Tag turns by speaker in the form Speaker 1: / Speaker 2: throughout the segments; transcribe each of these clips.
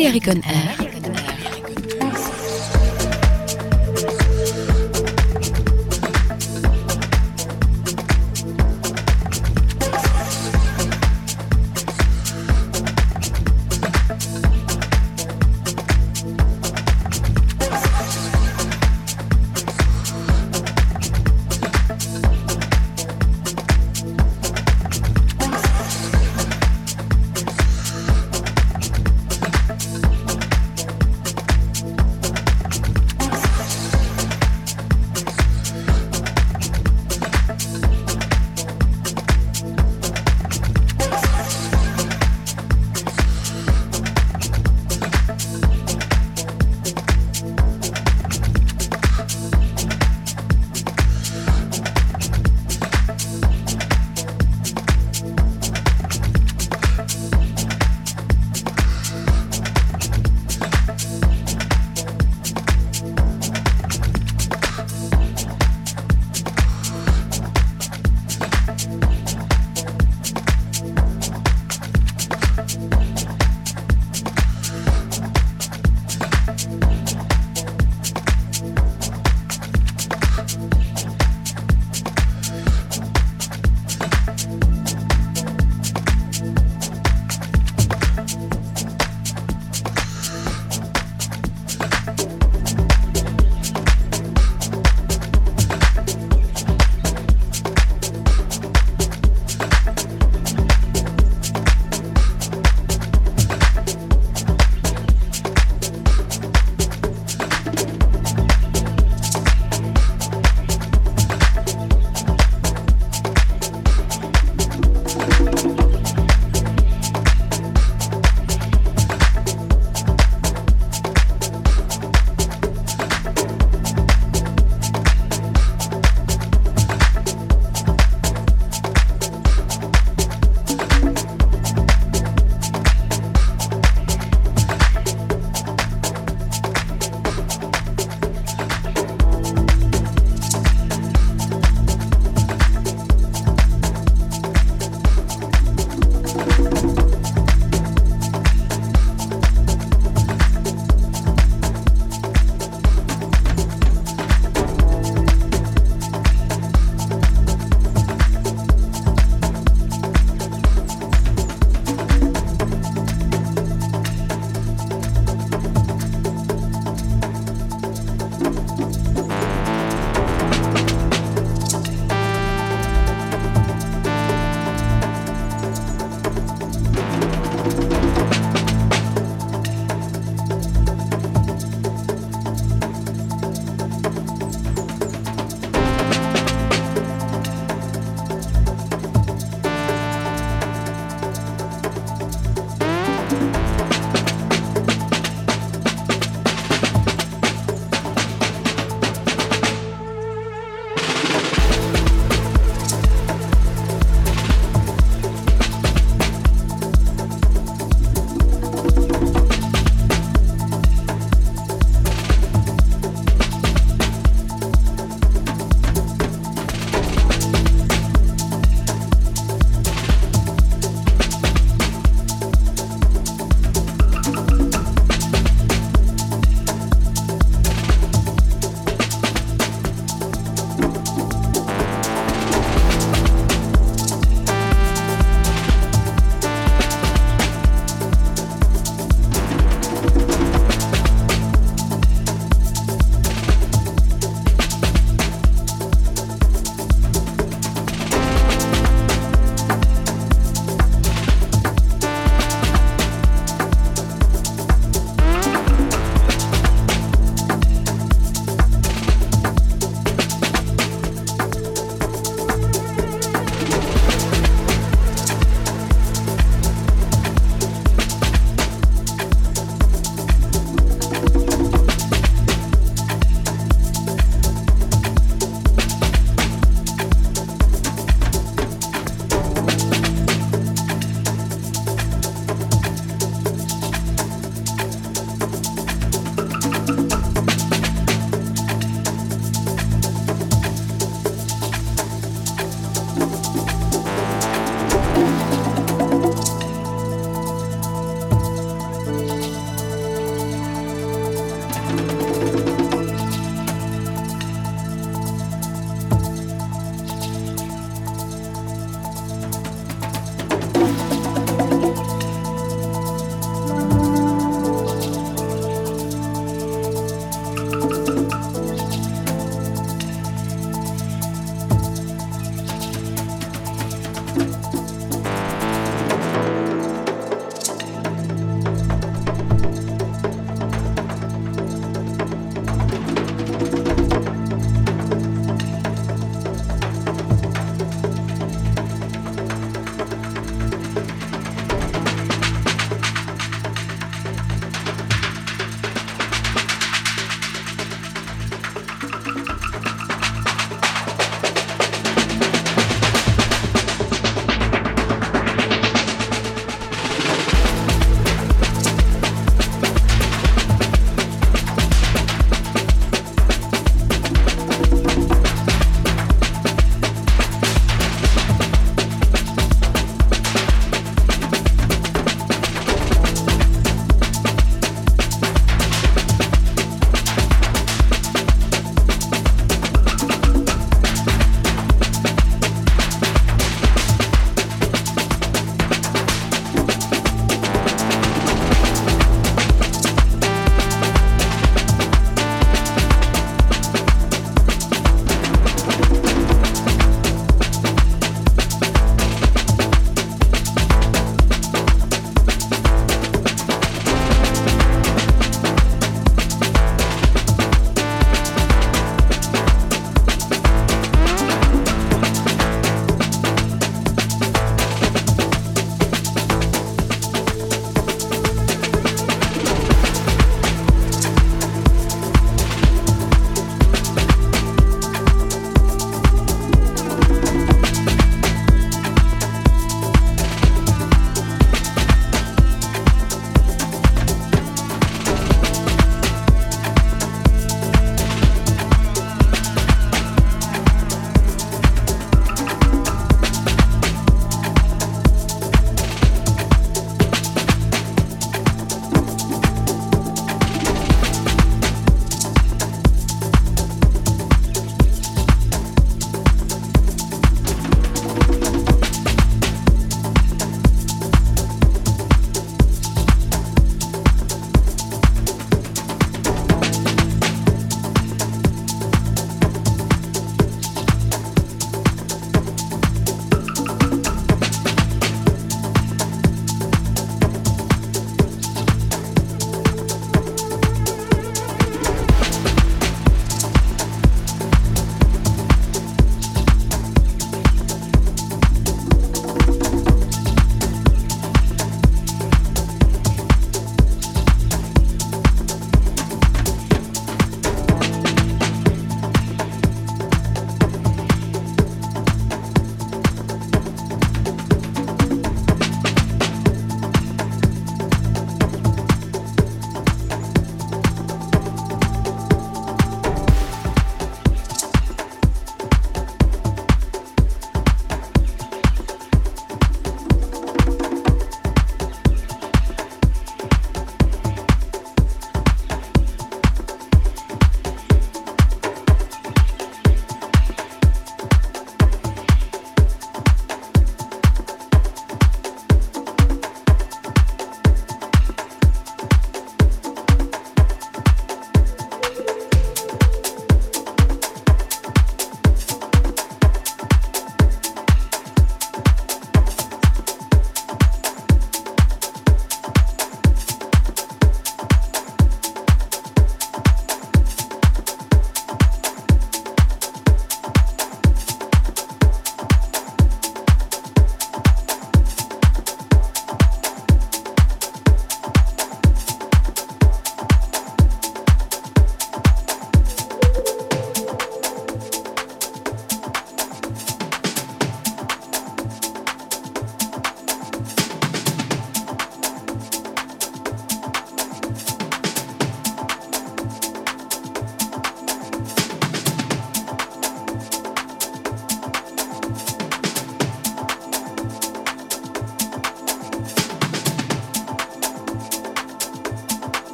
Speaker 1: Balearic on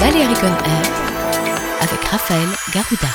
Speaker 1: Balearic Air avec Raphaël Garouda.